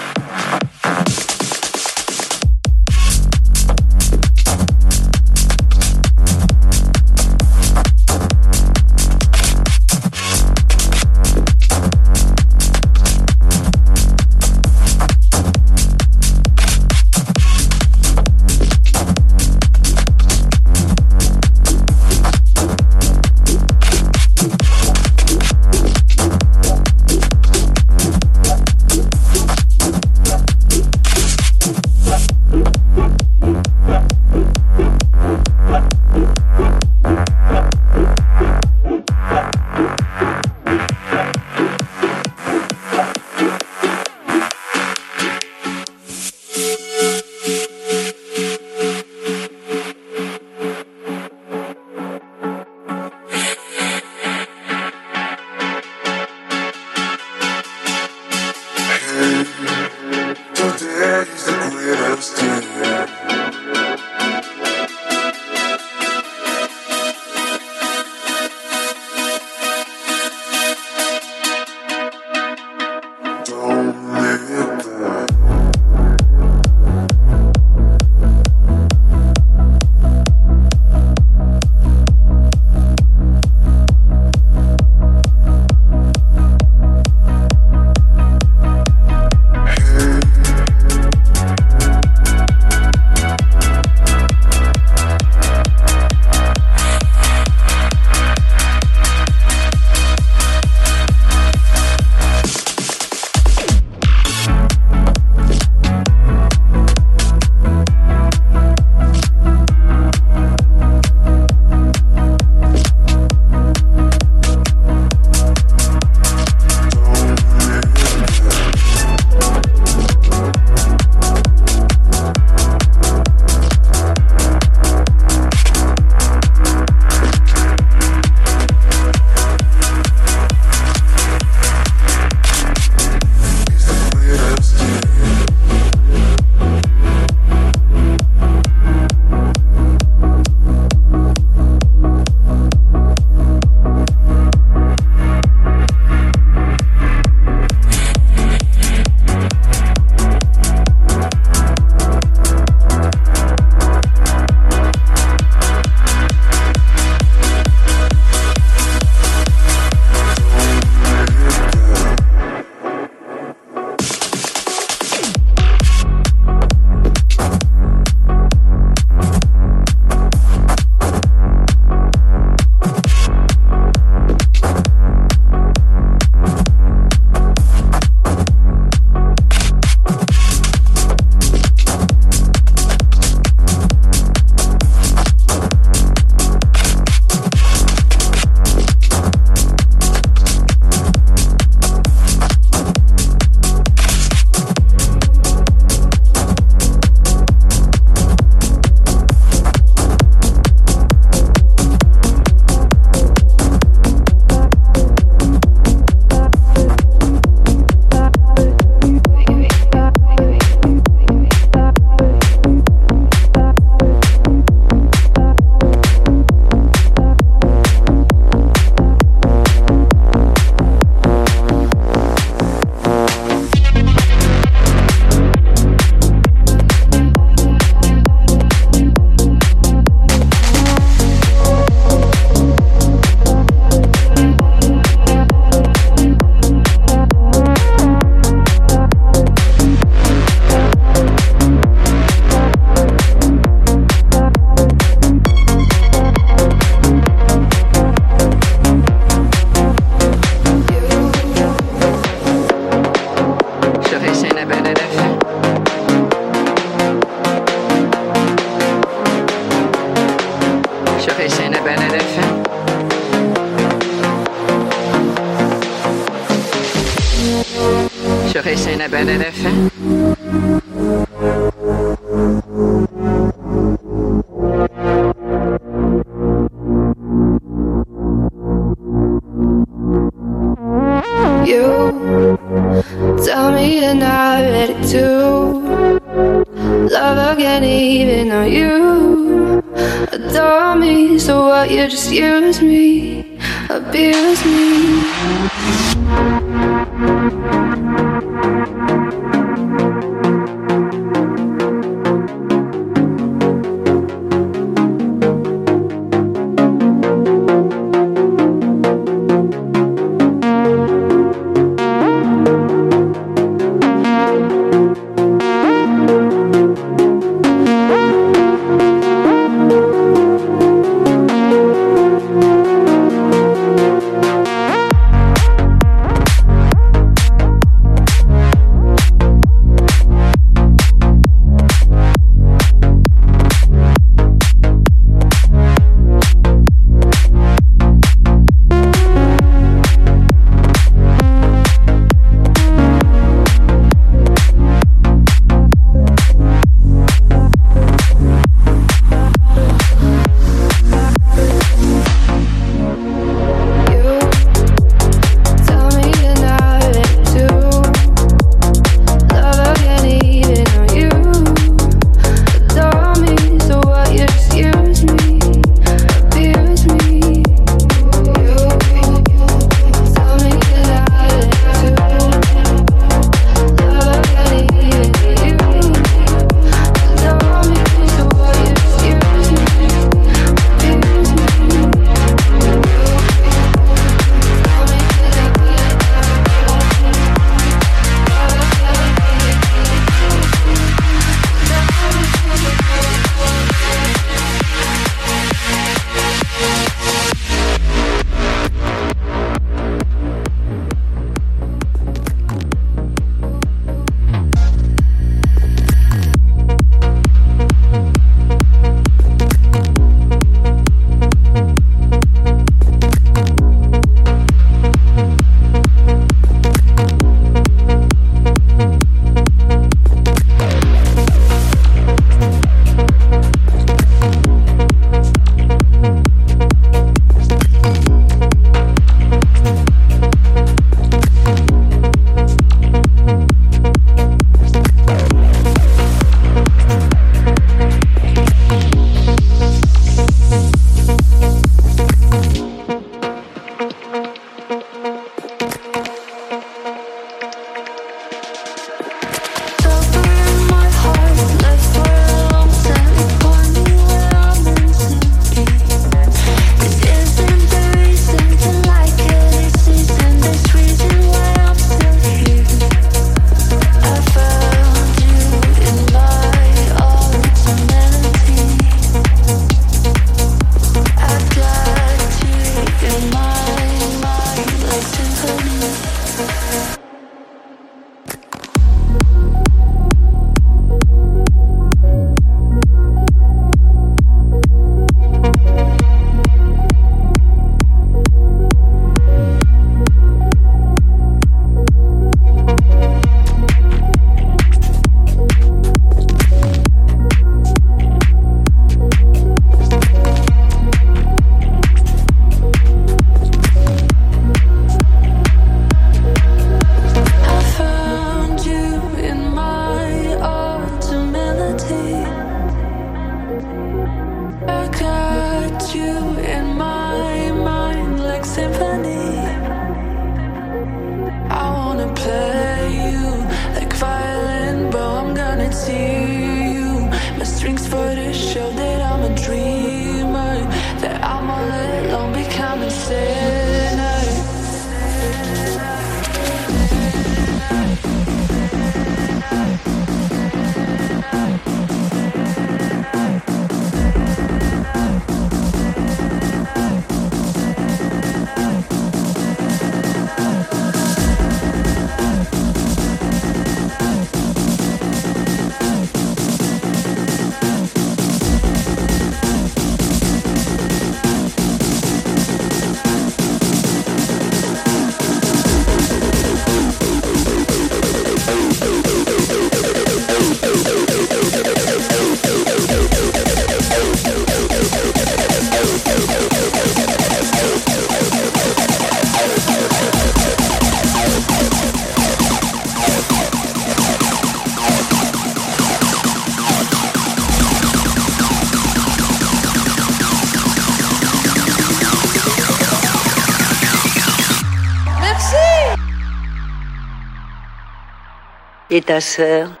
Et ta sœur?